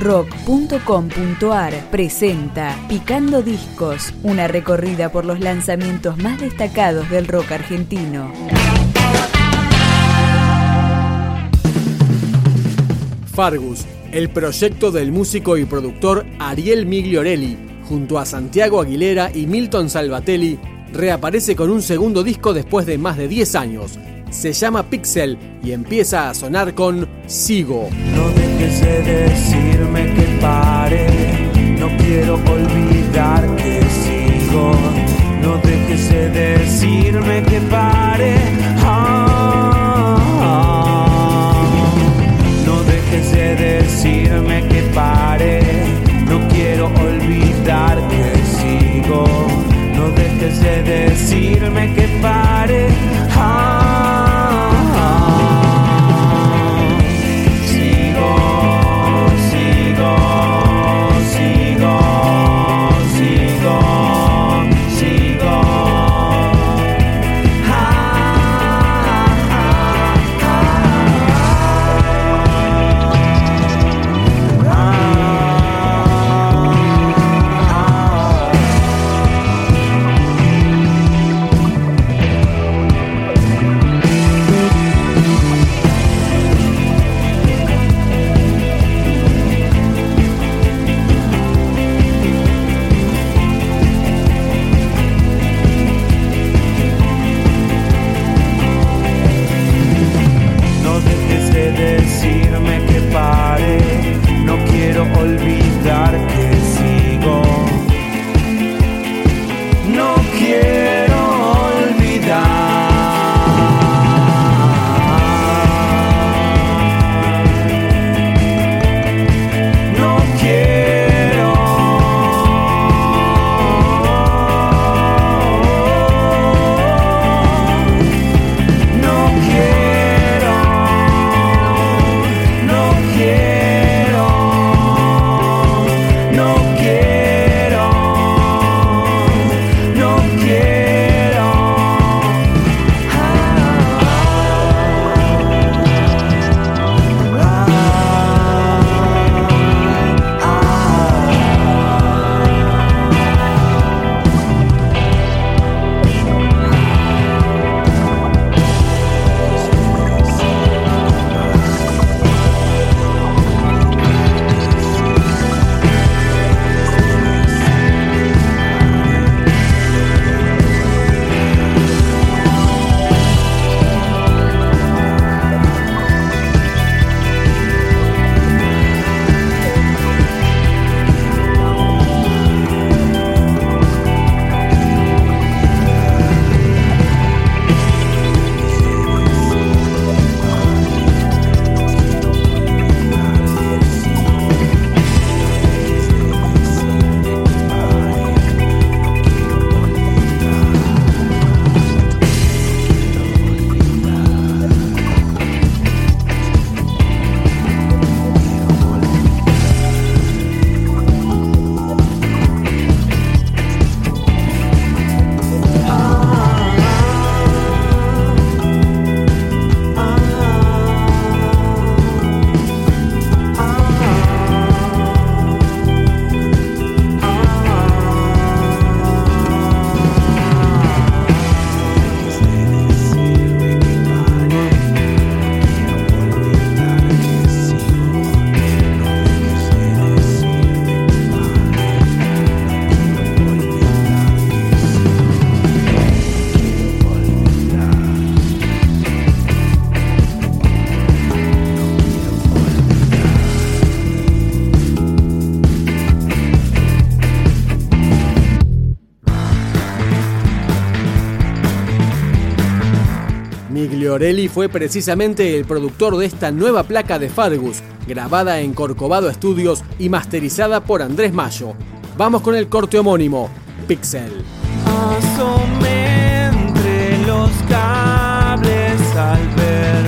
rock.com.ar presenta Picando Discos, una recorrida por los lanzamientos más destacados del rock argentino. Fargus, el proyecto del músico y productor Ariel Migliorelli, junto a Santiago Aguilera y Milton Salvatelli, reaparece con un segundo disco después de más de 10 años. Se llama Pixel y empieza a sonar con Sigo. No dejes de decirme que pare, no quiero olvidar que sigo. No dejes de decirme que pare. Ah, no dejes de decirme que pare, no quiero olvidar que sigo. No dejes de decirme que pare. Ah, Migliorelli fue precisamente el productor de esta nueva placa de Fargus, grabada en Corcovado Studios y masterizada por Andrés Mayo. Vamos con el corte homónimo, Pixel. Asomé entre los cables al ver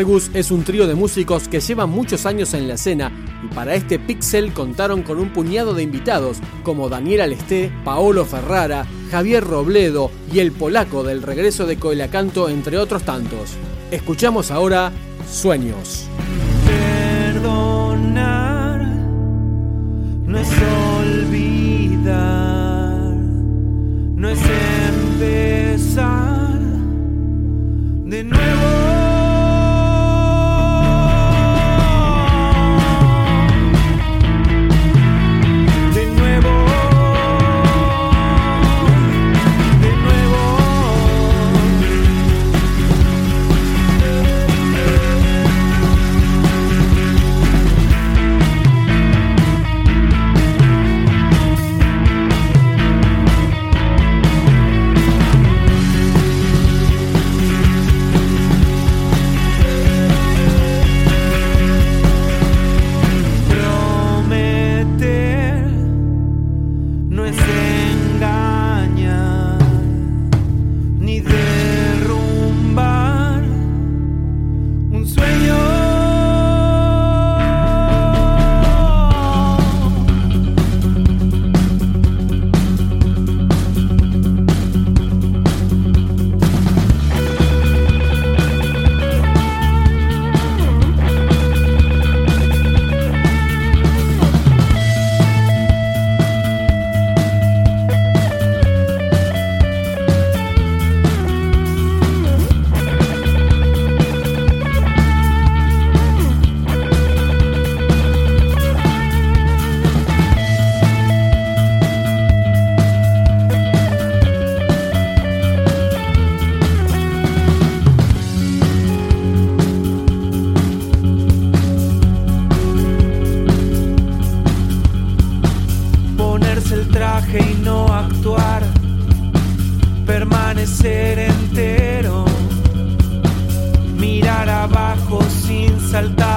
Argus es un trío de músicos que llevan muchos años en la escena y para este Pixel contaron con un puñado de invitados como Daniel Alesté, Paolo Ferrara, Javier Robledo y el polaco del regreso de Coelacanto, entre otros tantos. Escuchamos ahora Sueños. Y no actuar, permanecer entero, mirar abajo sin saltar,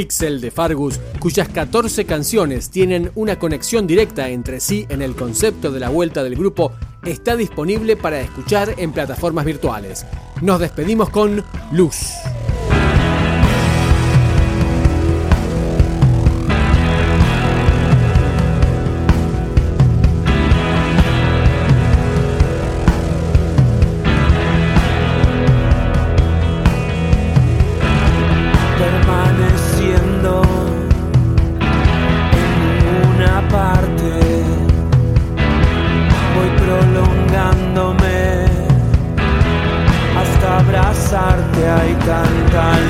Pixel de Fargus, cuyas 14 canciones tienen una conexión directa entre sí en el concepto de la vuelta del grupo, está disponible para escuchar en plataformas virtuales. Nos despedimos con Luz. time